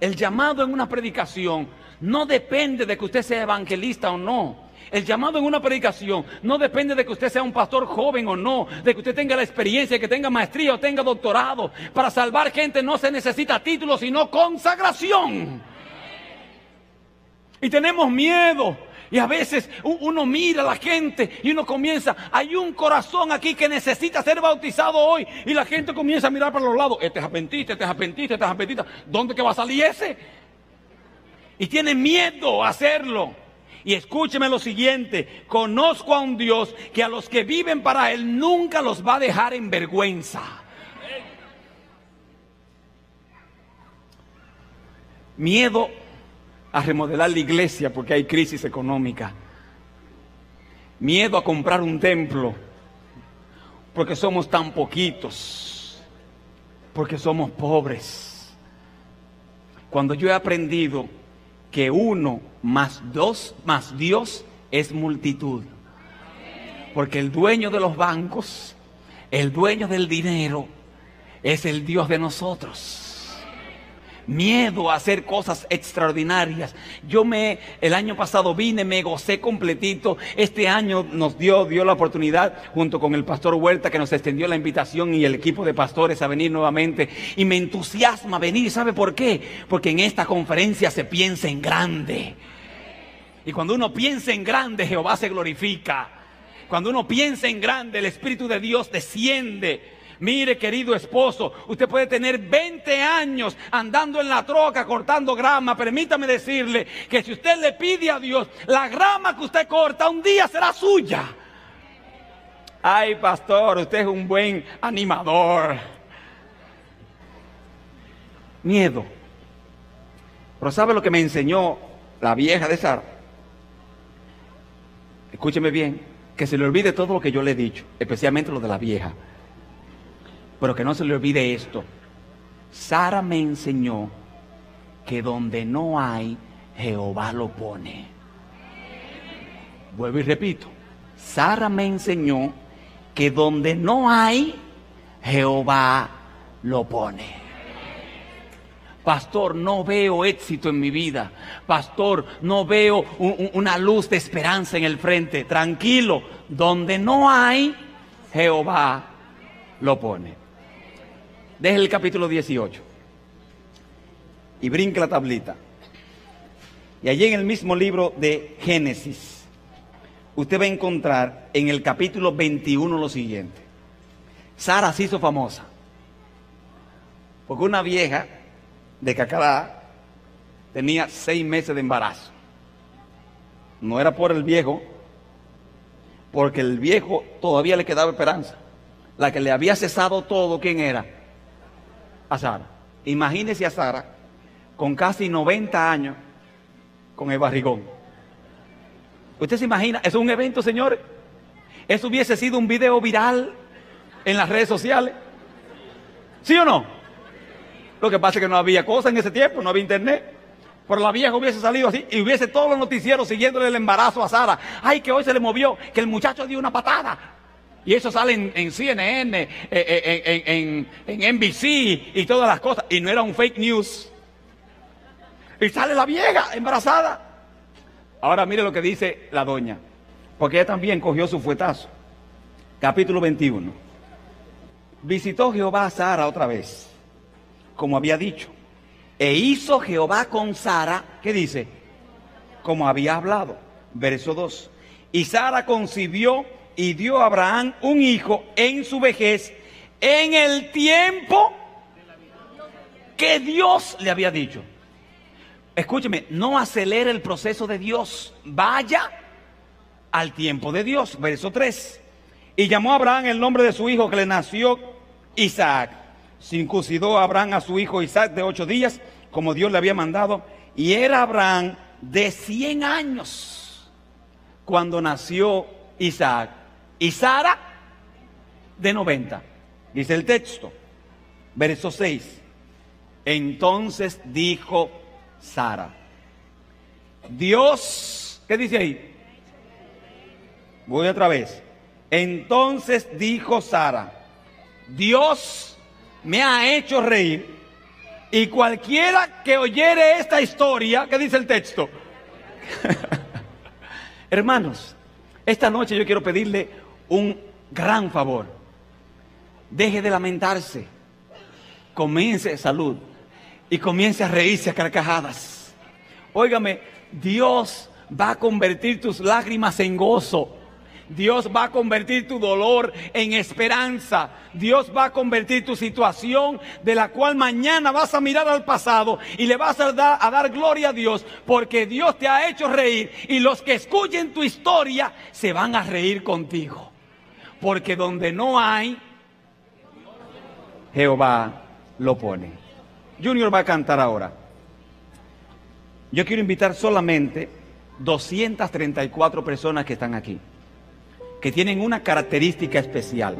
El llamado en una predicación no depende de que usted sea evangelista o no. El llamado en una predicación no depende de que usted sea un pastor joven o no, de que usted tenga la experiencia, que tenga maestría o tenga doctorado. Para salvar gente no se necesita título, sino consagración. Y tenemos miedo. Y a veces uno mira a la gente y uno comienza, hay un corazón aquí que necesita ser bautizado hoy. Y la gente comienza a mirar para los lados, este es apentista, este es apentista, este es apentista. ¿Dónde que va a salir ese? Y tiene miedo a hacerlo. Y escúcheme lo siguiente, conozco a un Dios que a los que viven para Él nunca los va a dejar en vergüenza. Miedo a remodelar la iglesia porque hay crisis económica. Miedo a comprar un templo porque somos tan poquitos. Porque somos pobres. Cuando yo he aprendido que uno más dos más Dios es multitud. Porque el dueño de los bancos, el dueño del dinero, es el Dios de nosotros miedo a hacer cosas extraordinarias. Yo me, el año pasado vine, me gocé completito. Este año nos dio, dio la oportunidad, junto con el pastor Huerta, que nos extendió la invitación y el equipo de pastores a venir nuevamente. Y me entusiasma venir. ¿Sabe por qué? Porque en esta conferencia se piensa en grande. Y cuando uno piensa en grande, Jehová se glorifica. Cuando uno piensa en grande, el Espíritu de Dios desciende. Mire, querido esposo, usted puede tener 20 años andando en la troca cortando grama. Permítame decirle que si usted le pide a Dios, la grama que usted corta un día será suya. Ay, pastor, usted es un buen animador. Miedo. Pero ¿sabe lo que me enseñó la vieja de Sara? Escúcheme bien, que se le olvide todo lo que yo le he dicho, especialmente lo de la vieja. Pero que no se le olvide esto. Sara me enseñó que donde no hay, Jehová lo pone. Vuelvo y repito. Sara me enseñó que donde no hay, Jehová lo pone. Pastor, no veo éxito en mi vida. Pastor, no veo una luz de esperanza en el frente. Tranquilo, donde no hay, Jehová lo pone. Deje el capítulo 18 y brinque la tablita. Y allí en el mismo libro de Génesis, usted va a encontrar en el capítulo 21 lo siguiente. Sara se hizo famosa. Porque una vieja de Cacará tenía seis meses de embarazo. No era por el viejo, porque el viejo todavía le quedaba esperanza. La que le había cesado todo, ¿quién era? A Sara. Imagínese a Sara con casi 90 años con el barrigón. ¿Usted se imagina? Es un evento, señores. Eso hubiese sido un video viral en las redes sociales. ¿Sí o no? Lo que pasa es que no había cosa en ese tiempo, no había internet. Pero la vieja hubiese salido así y hubiese todos los noticieros siguiéndole el embarazo a Sara. Ay, que hoy se le movió, que el muchacho dio una patada. Y eso sale en, CNN, eh, eh, en, en, NBC y todas las cosas. Y no era un fake news. Y sale la vieja embarazada. Ahora mire lo que dice la doña. Porque ella también cogió su fuetazo. Capítulo 21. Visitó Jehová a Sara otra vez, como había dicho. E hizo Jehová con Sara, ¿qué dice? Como había hablado. Verso 2. Y Sara concibió y dio a Abraham un hijo en su vejez, en el tiempo que Dios le había dicho. Escúcheme, no acelere el proceso de Dios, vaya al tiempo de Dios. Verso 3. Y llamó a Abraham el nombre de su hijo que le nació Isaac. Circuncidó Abraham a su hijo Isaac de ocho días, como Dios le había mandado. Y era Abraham de 100 años cuando nació Isaac y Sara de 90. Dice el texto, verso 6. Entonces dijo Sara, Dios, ¿qué dice ahí? Voy otra vez. Entonces dijo Sara, Dios me ha hecho reír y cualquiera que oyere esta historia, ¿qué dice el texto? *laughs* Hermanos, esta noche yo quiero pedirle un gran favor. Deje de lamentarse. Comience salud y comience a reírse a carcajadas. Óigame, Dios va a convertir tus lágrimas en gozo. Dios va a convertir tu dolor en esperanza. Dios va a convertir tu situación de la cual mañana vas a mirar al pasado y le vas a dar, a dar, gloria a Dios porque Dios te ha hecho reír y los que escuchen tu historia se van a reír contigo. Porque donde no hay, Jehová lo pone. Junior va a cantar ahora. Yo quiero invitar solamente 234 personas que están aquí, que tienen una característica especial.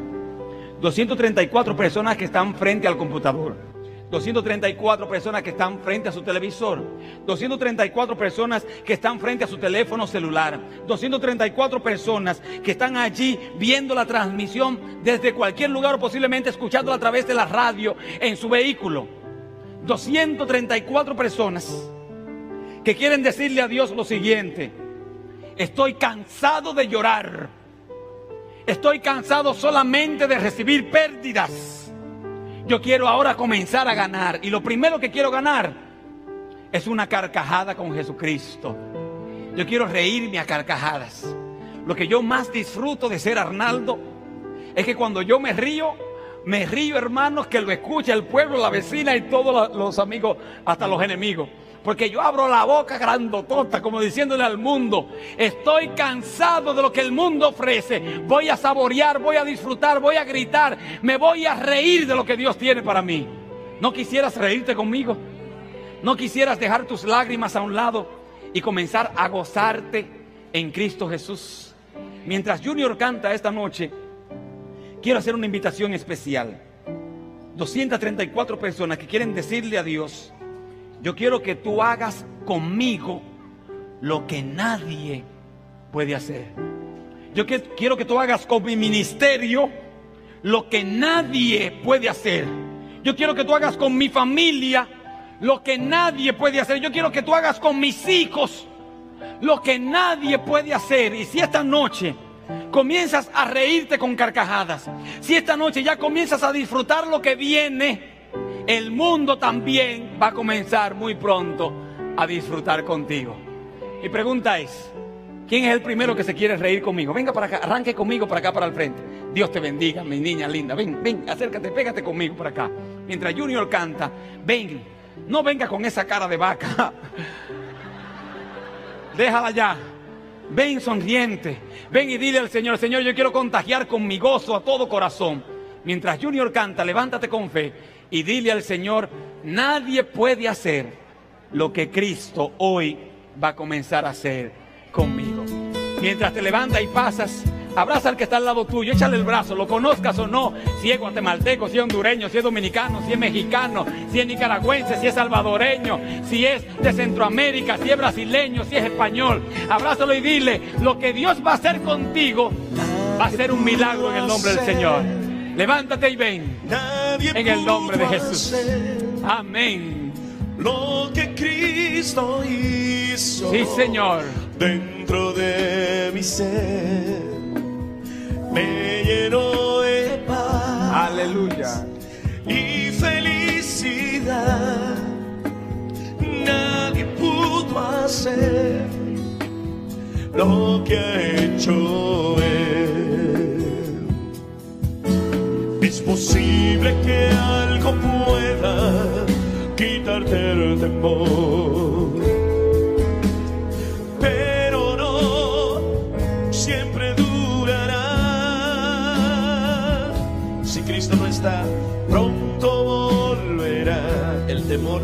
234 personas que están frente al computador. 234 personas que están frente a su televisor, 234 personas que están frente a su teléfono celular, 234 personas que están allí viendo la transmisión desde cualquier lugar o posiblemente escuchándola a través de la radio en su vehículo. 234 personas que quieren decirle a Dios lo siguiente, estoy cansado de llorar, estoy cansado solamente de recibir pérdidas. Yo quiero ahora comenzar a ganar. Y lo primero que quiero ganar es una carcajada con Jesucristo. Yo quiero reírme a carcajadas. Lo que yo más disfruto de ser Arnaldo es que cuando yo me río, me río hermanos que lo escucha el pueblo, la vecina y todos los amigos, hasta los enemigos. Porque yo abro la boca grandotota, como diciéndole al mundo, estoy cansado de lo que el mundo ofrece. Voy a saborear, voy a disfrutar, voy a gritar, me voy a reír de lo que Dios tiene para mí. ¿No quisieras reírte conmigo? ¿No quisieras dejar tus lágrimas a un lado y comenzar a gozarte en Cristo Jesús? Mientras Junior canta esta noche, quiero hacer una invitación especial. 234 personas que quieren decirle a Dios, yo quiero que tú hagas conmigo lo que nadie puede hacer. Yo quiero que tú hagas con mi ministerio lo que nadie puede hacer. Yo quiero que tú hagas con mi familia lo que nadie puede hacer. Yo quiero que tú hagas con mis hijos lo que nadie puede hacer. Y si esta noche comienzas a reírte con carcajadas, si esta noche ya comienzas a disfrutar lo que viene, el mundo también va a comenzar muy pronto a disfrutar contigo. Mi pregunta es, ¿quién es el primero que se quiere reír conmigo? Venga para acá, arranque conmigo para acá, para el frente. Dios te bendiga, mi niña linda. Ven, ven, acércate, pégate conmigo por acá. Mientras Junior canta, ven, no venga con esa cara de vaca. *laughs* Déjala ya. Ven sonriente. Ven y dile al Señor, Señor, yo quiero contagiar con mi gozo a todo corazón. Mientras Junior canta, levántate con fe y dile al Señor, nadie puede hacer lo que Cristo hoy va a comenzar a hacer conmigo. Mientras te levantas y pasas, abraza al que está al lado tuyo, échale el brazo, lo conozcas o no, si es guatemalteco, si es hondureño, si es dominicano, si es mexicano, si es nicaragüense, si es salvadoreño, si es de Centroamérica, si es brasileño, si es español. Abrázalo y dile, lo que Dios va a hacer contigo va a ser un milagro en el nombre del Señor. Levántate y ven. En el nombre de Jesús. Amén. Lo que Cristo hizo. Sí, Señor. Dentro de mi ser. Me llenó de paz. Aleluya. Y felicidad. Nadie pudo hacer lo que ha hecho Él. Posible que algo pueda quitarte el temor, pero no siempre durará. Si Cristo no está, pronto volverá el temor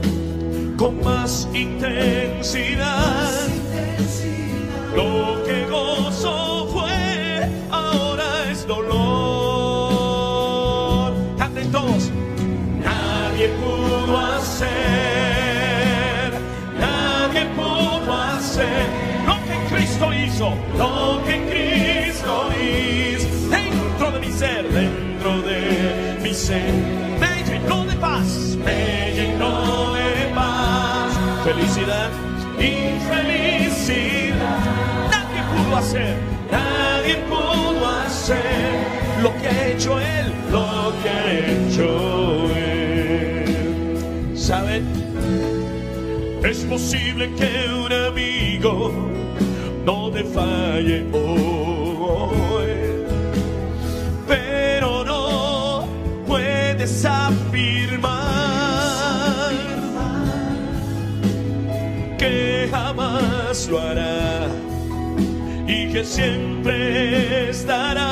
con más intensidad. Lo que gozo lo que Cristo hizo dentro de mi ser, dentro de mi ser. Me llenó de paz, me llenó de paz, felicidad y felicidad. Nadie pudo hacer, nadie pudo hacer lo que ha hecho Él, lo que ha hecho Él. ¿Saben? Es posible que falle hoy, pero no puedes afirmar que jamás lo hará y que siempre estará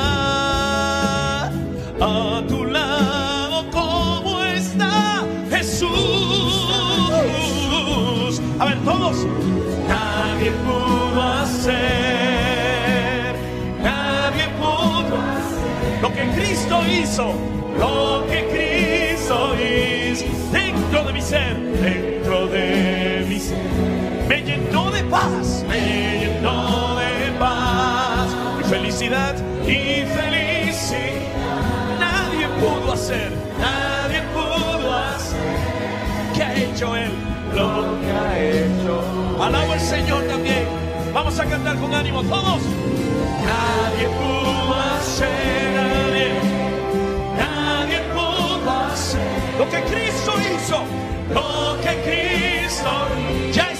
a tu lado como está Jesús A ver, todos. Nadie pudo hacer, hizo, lo que Cristo hizo dentro de mi ser, dentro de mi ser. Me llenó de paz, me llenó de paz y felicidad y felicidad. Nadie pudo hacer, nadie pudo hacer que ha hecho Él lo que ha hecho. Alabo al Señor también. Vamos a cantar con ánimo todos. Nadie pudo hacer, nadie lo que Cristo hizo, lo que Cristo ya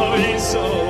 que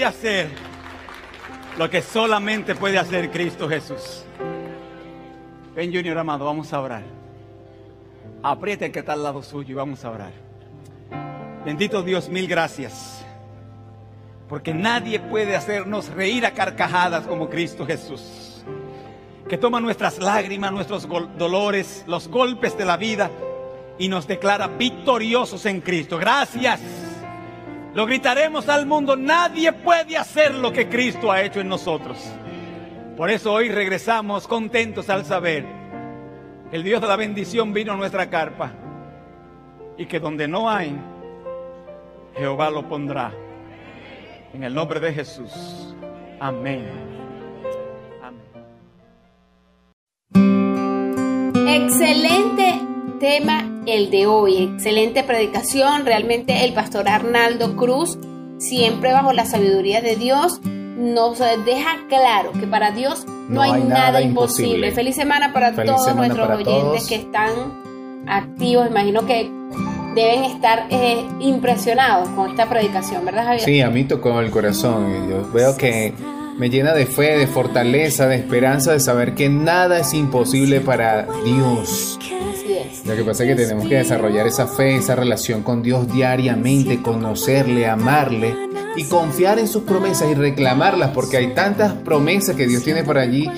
puede hacer lo que solamente puede hacer Cristo Jesús. Ven, Junior amado, vamos a orar. Apriete el que está al lado suyo y vamos a orar. Bendito Dios, mil gracias. Porque nadie puede hacernos reír a carcajadas como Cristo Jesús. Que toma nuestras lágrimas, nuestros dolores, los golpes de la vida y nos declara victoriosos en Cristo. Gracias. Lo gritaremos al mundo. Nadie puede hacer lo que Cristo ha hecho en nosotros. Por eso hoy regresamos contentos al saber que el Dios de la bendición vino a nuestra carpa y que donde no hay, Jehová lo pondrá. En el nombre de Jesús. Amén. Excelente tema el de hoy, excelente predicación. Realmente el pastor Arnaldo Cruz, siempre bajo la sabiduría de Dios, nos deja claro que para Dios no, hay, nada, imposible. Feliz semana para Feliz todos semana nuestros para oyentes todos. que están activos. Imagino que deben estar eh, impresionados con esta predicación, ¿verdad, Javier? Sí, a mí tocó el corazón. Yo veo que me llena de fe, de fortaleza, de esperanza, de saber que nada es imposible para Dios. Lo que pasa es que tenemos que desarrollar esa fe, esa relación con Dios diariamente, conocerle, amarle y confiar en sus promesas y reclamarlas, porque hay tantas promesas que Dios tiene para allí,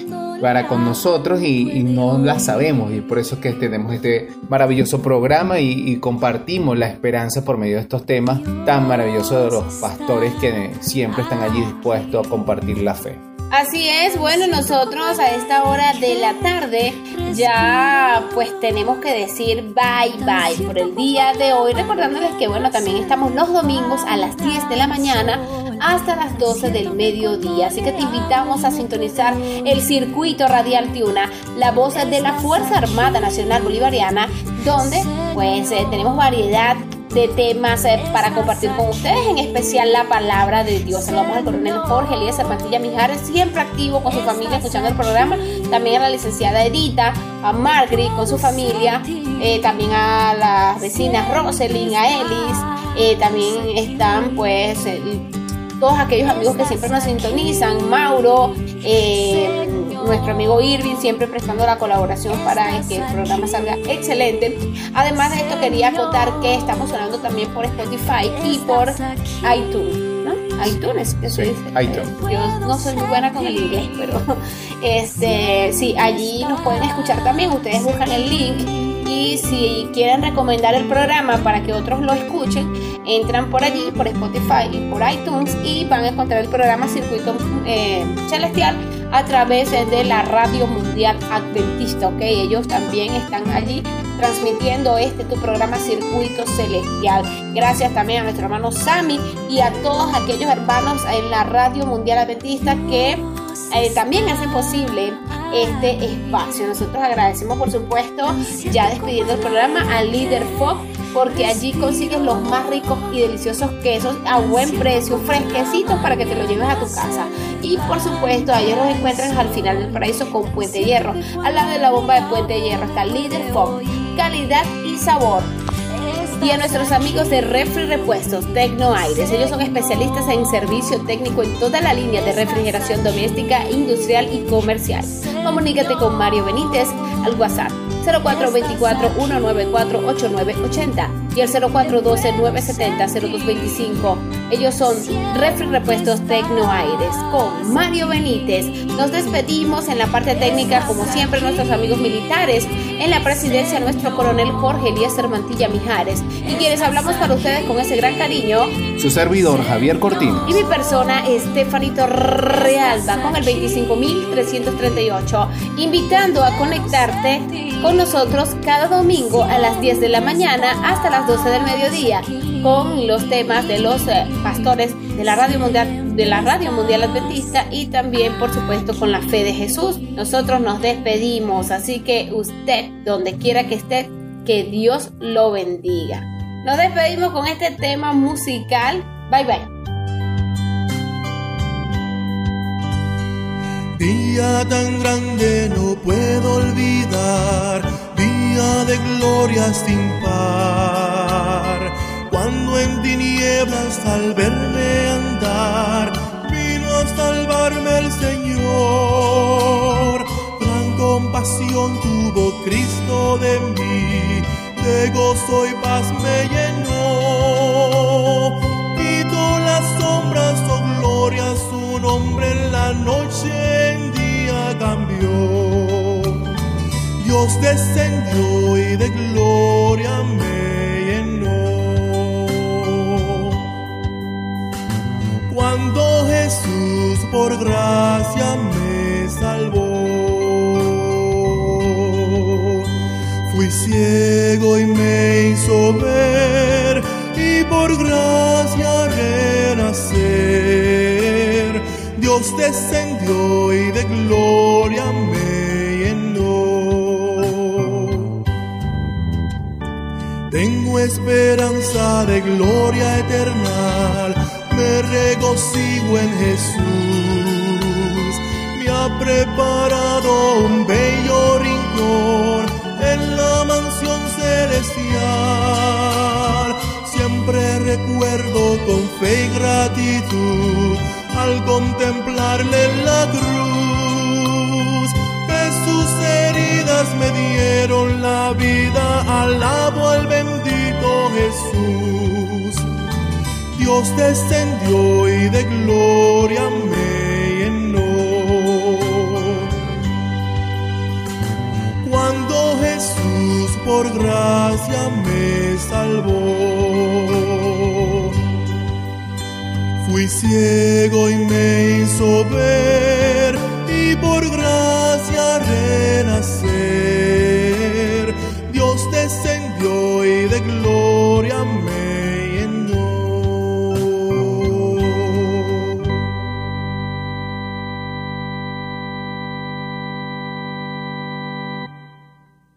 para con nosotros y, y no las sabemos. Y por eso es que tenemos este maravilloso programa y, y compartimos la esperanza por medio de estos temas tan maravillosos de los pastores que siempre están allí dispuestos a compartir la fe. Así es, bueno, nosotros a esta hora de la tarde ya pues tenemos que decir bye bye por el día de hoy, recordándoles que bueno, también estamos los domingos a las 10 de la mañana hasta las 12 del mediodía, así que te invitamos a sintonizar el circuito radial Tiuna, la voz de la Fuerza Armada Nacional Bolivariana, donde pues eh, tenemos variedad de temas eh, para compartir con ustedes, en especial la palabra de Dios. Saludamos al coronel Jorge Elías Serpantilla Mijares, siempre activo con su familia escuchando el programa. También a la licenciada Edita, a Margaret con su familia, eh, también a las vecinas Roselyn, a Elis. eh, también están pues eh, todos aquellos amigos que siempre nos sintonizan, Mauro, eh, nuestro amigo Irving, siempre prestando la colaboración para que el programa salga excelente. Además de esto, quería acotar que estamos sonando también por Spotify y por iTunes. iTunes, que Sí, iTunes. Yo no soy muy buena con el inglés, pero este, sí, allí nos pueden escuchar también. Ustedes buscan el link y si quieren recomendar el programa para que otros lo escuchen, entran por allí, por Spotify y por iTunes y van a encontrar el programa Circuito eh, Celestial a través de la Radio Mundial Adventista, ¿ok? Ellos también están allí transmitiendo este tu programa Circuito Celestial. Gracias también a nuestro hermano Sammy y a todos aquellos hermanos en la Radio Mundial Adventista que eh, también hacen posible este espacio. Nosotros agradecemos, por supuesto, ya despidiendo el programa al líder Fox porque allí consigues los más ricos y deliciosos quesos a buen precio, fresquecitos para que te los lleves a tu casa. Y por supuesto, ellos los encuentran al final del paraíso con Puente Hierro. Al lado de la bomba de Puente Hierro está Líder Fox, calidad y sabor y a nuestros amigos de Refri Repuestos Tecno Aires. Ellos son especialistas en servicio técnico en toda la línea de refrigeración doméstica, industrial y comercial. Comunícate con Mario Benítez al WhatsApp 0424-194-8980 y el 0412-970-0225. Ellos son Refri Repuestos Tecno Aires con Mario Benítez. Nos despedimos en la parte técnica, como siempre, nuestros amigos militares. En la presidencia, nuestro coronel Jorge Elías Mantilla Mijares. Y quienes hablamos para ustedes con ese gran cariño. Su servidor Javier Cortino. Y mi persona, Estefanito Realba, con el 25.338, invitando a conectarte con nosotros cada domingo a las 10 de la mañana hasta las 12 del mediodía, con los temas de los eh, pastores de la Radio Mundial, de la Radio Mundial Adventista y también, por supuesto, con la fe de Jesús. Nosotros nos despedimos, así que usted, donde quiera que esté, que Dios lo bendiga. Nos despedimos con este tema musical. Bye bye. Día tan grande no puedo olvidar, día de gloria sin par. En tinieblas al verme andar, vino a salvarme el Señor. Gran compasión tuvo Cristo de mí, de gozo y paz me llenó. Quitó las sombras, oh gloria, su nombre en la noche en día cambió. Dios descendió y de gloria me llenó. Cuando Jesús por gracia me salvó, fui ciego y me hizo ver y por gracia renacer. Dios descendió y de gloria me llenó. Tengo esperanza de gloria eterna, regocijo en Jesús. Me ha preparado un bello rincón en la mansión celestial. Siempre recuerdo con fe y gratitud al contemplarle la cruz. Que sus heridas me dieron la vida, alabo al bendito Jesús. Dios descendió y de gloria me llenó. Cuando Jesús por gracia me salvó. Fui ciego y me hizo ver y por gracia renací.